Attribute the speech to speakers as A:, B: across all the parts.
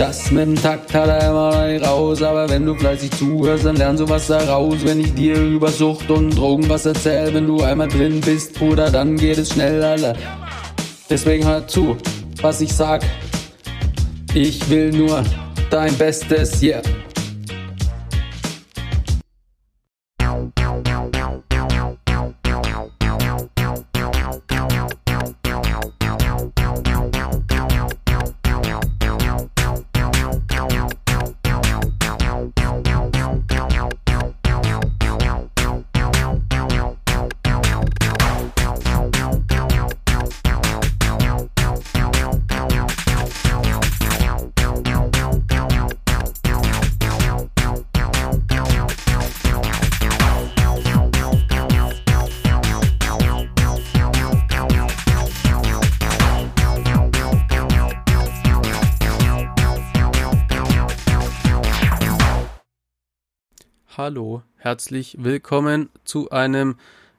A: Das mit dem Takt hat er immer noch nicht raus, aber wenn du fleißig zuhörst, dann lernst du was daraus. Wenn ich dir über Sucht und Drogen was erzähl, wenn du einmal drin bist, Bruder, dann geht es schnell, Alter. Deswegen hör zu, was ich sag. Ich will nur dein Bestes, yeah. Hallo, herzlich willkommen zu einem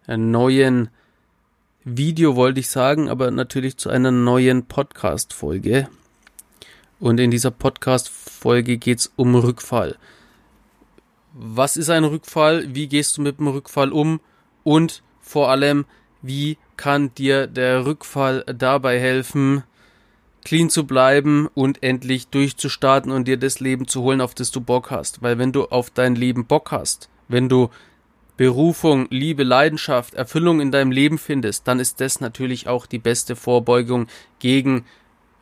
A: neuen Video, wollte ich sagen, aber natürlich zu einer neuen Podcast-Folge. Und in dieser Podcast-Folge geht es um Rückfall. Was ist ein Rückfall? Wie gehst du mit dem Rückfall um? Und vor allem, wie kann dir der Rückfall dabei helfen, clean zu bleiben und endlich durchzustarten und dir das Leben zu holen, auf das du Bock hast. Weil wenn du auf dein Leben Bock hast, wenn du Berufung, Liebe, Leidenschaft, Erfüllung in deinem Leben findest, dann ist das natürlich auch die beste Vorbeugung gegen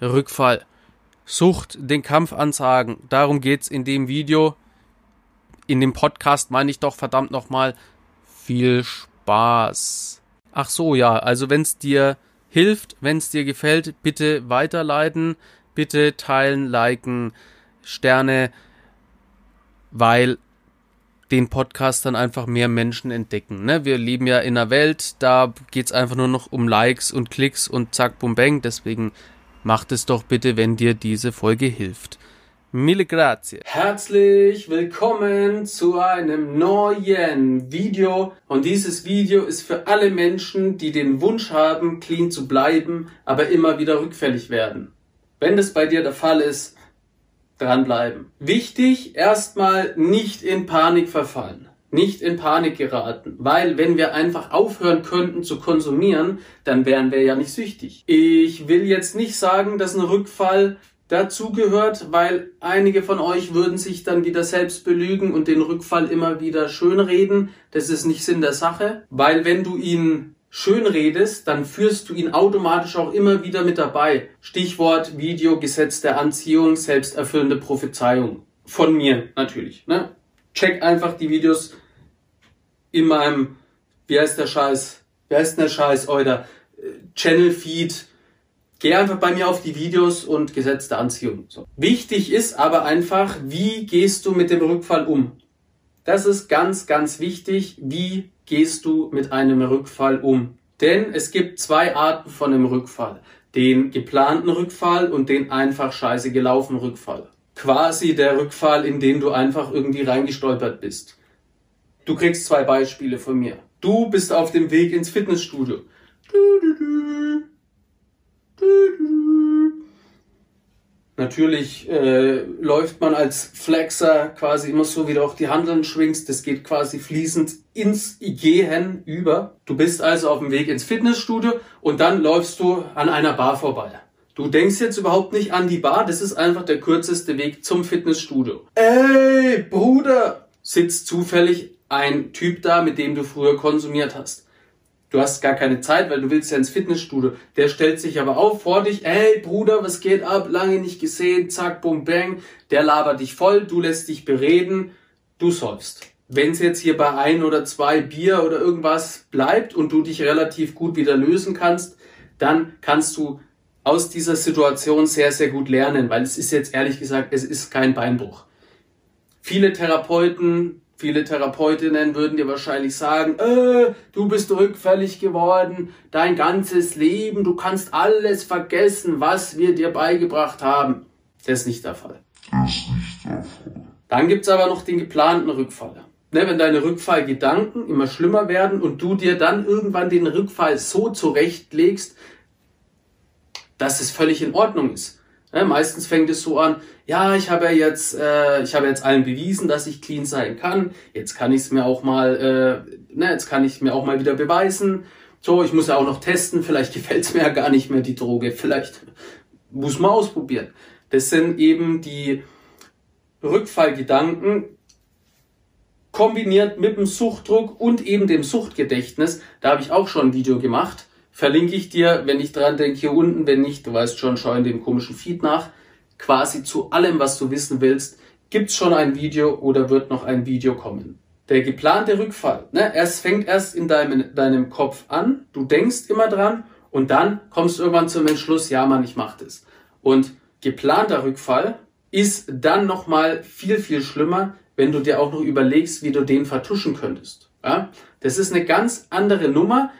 A: Rückfall. Sucht, den Kampf ansagen. Darum geht's in dem Video. In dem Podcast meine ich doch verdammt nochmal viel Spaß. Ach so, ja, also wenn's dir hilft. Wenn es dir gefällt, bitte weiterleiten, bitte teilen, liken, Sterne, weil den Podcast dann einfach mehr Menschen entdecken. Ne? Wir leben ja in einer Welt, da geht's einfach nur noch um Likes und Klicks und zack, bum, bang. Deswegen macht es doch bitte, wenn dir diese Folge hilft. Mille grazie. Herzlich willkommen zu einem neuen Video. Und dieses Video ist für alle Menschen, die den Wunsch haben, clean zu bleiben, aber immer wieder rückfällig werden. Wenn das bei dir der Fall ist, dranbleiben. Wichtig, erstmal nicht in Panik verfallen. Nicht in Panik geraten, weil wenn wir einfach aufhören könnten zu konsumieren, dann wären wir ja nicht süchtig. Ich will jetzt nicht sagen, dass ein Rückfall dazugehört, weil einige von euch würden sich dann wieder selbst belügen und den Rückfall immer wieder schönreden. Das ist nicht Sinn der Sache, weil wenn du ihn schön redest, dann führst du ihn automatisch auch immer wieder mit dabei. Stichwort Video, Gesetz der Anziehung, selbsterfüllende Prophezeiung. Von mir natürlich. Ne? Check einfach die Videos in meinem, wie heißt der Scheiß, wie heißt der Scheiß, euer Channel Feed, Geh einfach bei mir auf die Videos und gesetzte Anziehung. So. Wichtig ist aber einfach, wie gehst du mit dem Rückfall um? Das ist ganz, ganz wichtig. Wie gehst du mit einem Rückfall um? Denn es gibt zwei Arten von einem Rückfall. Den geplanten Rückfall und den einfach scheiße gelaufen Rückfall. Quasi der Rückfall, in den du einfach irgendwie reingestolpert bist. Du kriegst zwei Beispiele von mir. Du bist auf dem Weg ins Fitnessstudio. Du, du, du. Natürlich äh, läuft man als Flexer quasi immer so, wie du auch die Handeln schwingst. Das geht quasi fließend ins Gehen über. Du bist also auf dem Weg ins Fitnessstudio und dann läufst du an einer Bar vorbei. Du denkst jetzt überhaupt nicht an die Bar, das ist einfach der kürzeste Weg zum Fitnessstudio. Ey, Bruder! Sitzt zufällig ein Typ da, mit dem du früher konsumiert hast. Du hast gar keine Zeit, weil du willst ja ins Fitnessstudio. Der stellt sich aber auf vor dich. Ey, Bruder, was geht ab? Lange nicht gesehen. Zack, bum, bang. Der labert dich voll. Du lässt dich bereden. Du säufst. Wenn es jetzt hier bei ein oder zwei Bier oder irgendwas bleibt und du dich relativ gut wieder lösen kannst, dann kannst du aus dieser Situation sehr, sehr gut lernen, weil es ist jetzt ehrlich gesagt, es ist kein Beinbruch. Viele Therapeuten, viele Therapeutinnen würden dir wahrscheinlich sagen, äh, du bist rückfällig geworden, dein ganzes Leben, du kannst alles vergessen, was wir dir beigebracht haben. Das ist nicht der Fall. Das ist nicht der Fall. Dann gibt's aber noch den geplanten Rückfall. Ne, wenn deine Rückfallgedanken immer schlimmer werden und du dir dann irgendwann den Rückfall so zurechtlegst, dass es völlig in Ordnung ist. Ne, meistens fängt es so an, ja, ich habe ja jetzt, äh, ich habe jetzt allen bewiesen, dass ich clean sein kann. Jetzt kann ich es mir auch mal, äh, ne, jetzt kann ich mir auch mal wieder beweisen. So, ich muss ja auch noch testen. Vielleicht gefällt es mir ja gar nicht mehr die Droge. Vielleicht muss man ausprobieren. Das sind eben die Rückfallgedanken kombiniert mit dem Suchtdruck und eben dem Suchtgedächtnis. Da habe ich auch schon ein Video gemacht. Verlinke ich dir, wenn ich dran denke, hier unten. Wenn nicht, du weißt schon, schau in dem komischen Feed nach. Quasi zu allem, was du wissen willst, gibt's schon ein Video oder wird noch ein Video kommen. Der geplante Rückfall, ne, es fängt erst in deinem, deinem Kopf an, du denkst immer dran und dann kommst du irgendwann zum Entschluss, ja Mann, ich mach das. Und geplanter Rückfall ist dann nochmal viel, viel schlimmer, wenn du dir auch noch überlegst, wie du den vertuschen könntest. Ja? Das ist eine ganz andere Nummer.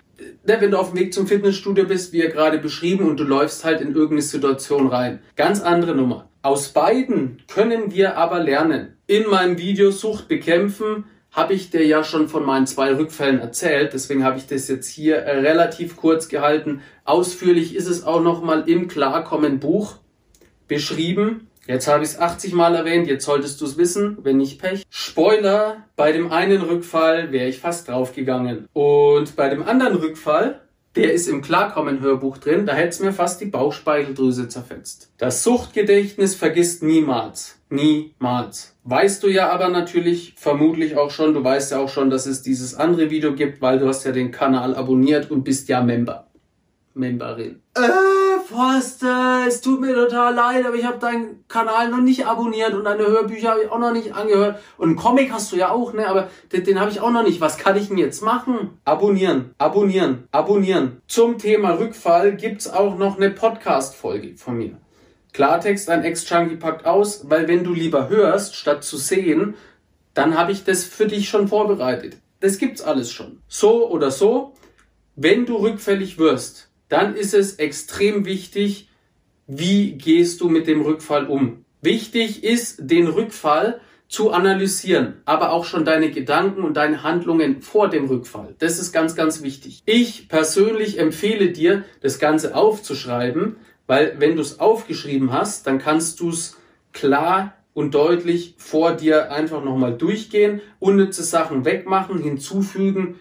A: Wenn du auf dem Weg zum Fitnessstudio bist, wie er gerade beschrieben, und du läufst halt in irgendeine Situation rein. Ganz andere Nummer. Aus beiden können wir aber lernen. In meinem Video Sucht bekämpfen habe ich dir ja schon von meinen zwei Rückfällen erzählt, deswegen habe ich das jetzt hier relativ kurz gehalten. Ausführlich ist es auch nochmal im Klarkommen Buch beschrieben. Jetzt habe ich es 80 Mal erwähnt, jetzt solltest du es wissen, wenn nicht Pech. Spoiler, bei dem einen Rückfall wäre ich fast draufgegangen. Und bei dem anderen Rückfall, der ist im Klarkommen-Hörbuch drin, da hätte es mir fast die Bauchspeicheldrüse zerfetzt. Das Suchtgedächtnis vergisst niemals. Niemals. Weißt du ja aber natürlich vermutlich auch schon, du weißt ja auch schon, dass es dieses andere Video gibt, weil du hast ja den Kanal abonniert und bist ja Member. Memberin. Äh, Forster, es tut mir total leid, aber ich habe deinen Kanal noch nicht abonniert und deine Hörbücher habe ich auch noch nicht angehört. Und einen Comic hast du ja auch, ne? Aber den, den habe ich auch noch nicht. Was kann ich denn jetzt machen? Abonnieren, abonnieren, abonnieren. Zum Thema Rückfall gibt's auch noch eine Podcast-Folge von mir. Klartext, ein Ex-Junkie packt aus, weil wenn du lieber hörst, statt zu sehen, dann habe ich das für dich schon vorbereitet. Das gibt's alles schon. So oder so, wenn du rückfällig wirst, dann ist es extrem wichtig, wie gehst du mit dem Rückfall um. Wichtig ist, den Rückfall zu analysieren, aber auch schon deine Gedanken und deine Handlungen vor dem Rückfall. Das ist ganz, ganz wichtig. Ich persönlich empfehle dir, das Ganze aufzuschreiben, weil wenn du es aufgeschrieben hast, dann kannst du es klar und deutlich vor dir einfach nochmal durchgehen, unnütze Sachen wegmachen, hinzufügen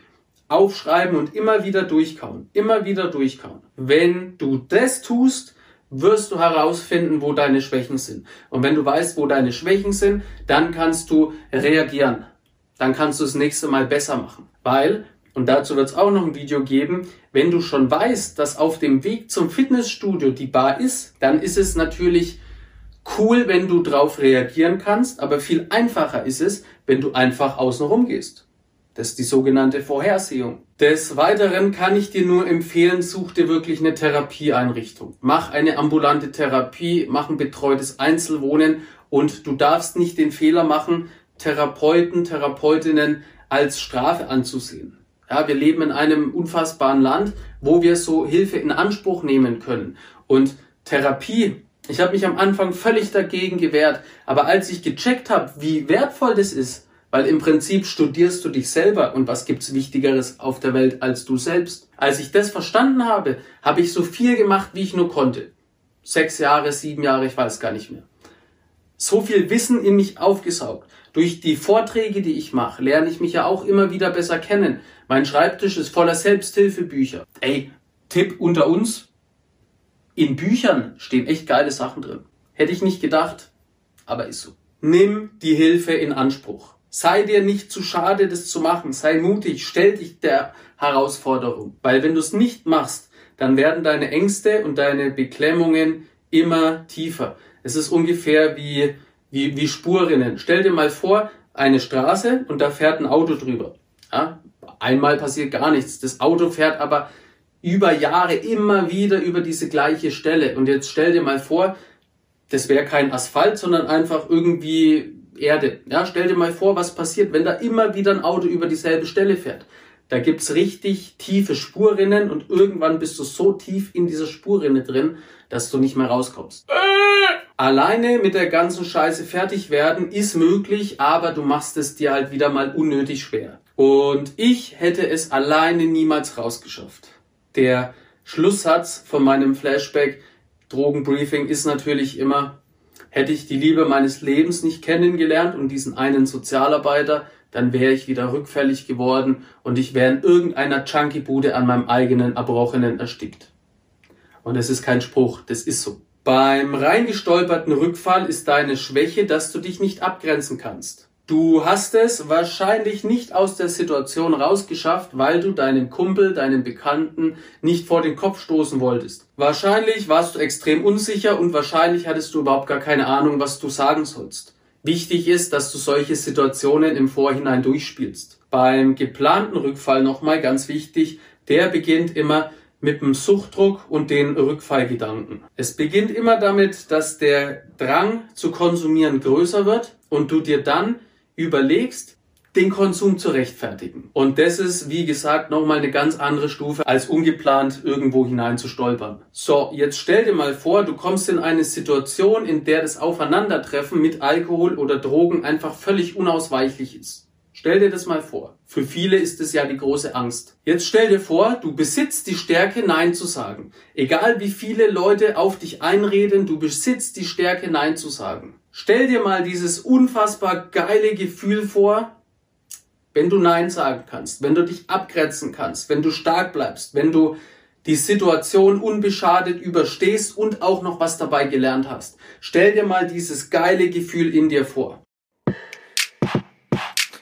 A: aufschreiben und immer wieder durchkauen. Immer wieder durchkauen. Wenn du das tust, wirst du herausfinden, wo deine Schwächen sind. Und wenn du weißt, wo deine Schwächen sind, dann kannst du reagieren. Dann kannst du das nächste Mal besser machen. Weil, und dazu wird es auch noch ein Video geben, wenn du schon weißt, dass auf dem Weg zum Fitnessstudio die Bar ist, dann ist es natürlich cool, wenn du drauf reagieren kannst, aber viel einfacher ist es, wenn du einfach außen rum gehst. Das ist die sogenannte Vorhersehung. Des Weiteren kann ich dir nur empfehlen, such dir wirklich eine Therapieeinrichtung. Mach eine ambulante Therapie, mach ein betreutes Einzelwohnen und du darfst nicht den Fehler machen, Therapeuten, Therapeutinnen als Strafe anzusehen. Ja, wir leben in einem unfassbaren Land, wo wir so Hilfe in Anspruch nehmen können. Und Therapie, ich habe mich am Anfang völlig dagegen gewehrt, aber als ich gecheckt habe, wie wertvoll das ist, weil im Prinzip studierst du dich selber und was gibt's Wichtigeres auf der Welt als du selbst. Als ich das verstanden habe, habe ich so viel gemacht, wie ich nur konnte. Sechs Jahre, sieben Jahre, ich weiß gar nicht mehr. So viel Wissen in mich aufgesaugt. Durch die Vorträge, die ich mache, lerne ich mich ja auch immer wieder besser kennen. Mein Schreibtisch ist voller Selbsthilfebücher. Ey, Tipp unter uns. In Büchern stehen echt geile Sachen drin. Hätte ich nicht gedacht, aber ist so. Nimm die Hilfe in Anspruch. Sei dir nicht zu schade, das zu machen. Sei mutig, stell dich der Herausforderung. Weil wenn du es nicht machst, dann werden deine Ängste und deine Beklemmungen immer tiefer. Es ist ungefähr wie, wie, wie Spurrinnen. Stell dir mal vor, eine Straße und da fährt ein Auto drüber. Ja? Einmal passiert gar nichts. Das Auto fährt aber über Jahre immer wieder über diese gleiche Stelle. Und jetzt stell dir mal vor, das wäre kein Asphalt, sondern einfach irgendwie Erde. Ja, stell dir mal vor, was passiert, wenn da immer wieder ein Auto über dieselbe Stelle fährt. Da gibt's richtig tiefe Spurrinnen und irgendwann bist du so tief in dieser Spurrinne drin, dass du nicht mehr rauskommst. Alleine mit der ganzen Scheiße fertig werden ist möglich, aber du machst es dir halt wieder mal unnötig schwer. Und ich hätte es alleine niemals rausgeschafft. Der Schlusssatz von meinem Flashback Drogenbriefing ist natürlich immer, hätte ich die Liebe meines Lebens nicht kennengelernt und diesen einen Sozialarbeiter, dann wäre ich wieder rückfällig geworden und ich wäre in irgendeiner Chunky-Bude an meinem eigenen Erbrochenen erstickt. Und es ist kein Spruch, das ist so. Beim reingestolperten Rückfall ist deine Schwäche, dass du dich nicht abgrenzen kannst. Du hast es wahrscheinlich nicht aus der Situation rausgeschafft, weil du deinem Kumpel, deinem Bekannten nicht vor den Kopf stoßen wolltest. Wahrscheinlich warst du extrem unsicher und wahrscheinlich hattest du überhaupt gar keine Ahnung, was du sagen sollst. Wichtig ist, dass du solche Situationen im Vorhinein durchspielst. Beim geplanten Rückfall nochmal ganz wichtig, der beginnt immer mit dem Suchtdruck und den Rückfallgedanken. Es beginnt immer damit, dass der Drang zu konsumieren größer wird und du dir dann überlegst, den Konsum zu rechtfertigen. Und das ist, wie gesagt, nochmal eine ganz andere Stufe, als ungeplant irgendwo hinein zu stolpern. So, jetzt stell dir mal vor, du kommst in eine Situation, in der das Aufeinandertreffen mit Alkohol oder Drogen einfach völlig unausweichlich ist. Stell dir das mal vor. Für viele ist es ja die große Angst. Jetzt stell dir vor, du besitzt die Stärke, Nein zu sagen. Egal wie viele Leute auf dich einreden, du besitzt die Stärke, Nein zu sagen. Stell dir mal dieses unfassbar geile Gefühl vor, wenn du Nein sagen kannst, wenn du dich abgrenzen kannst, wenn du stark bleibst, wenn du die Situation unbeschadet überstehst und auch noch was dabei gelernt hast. Stell dir mal dieses geile Gefühl in dir vor.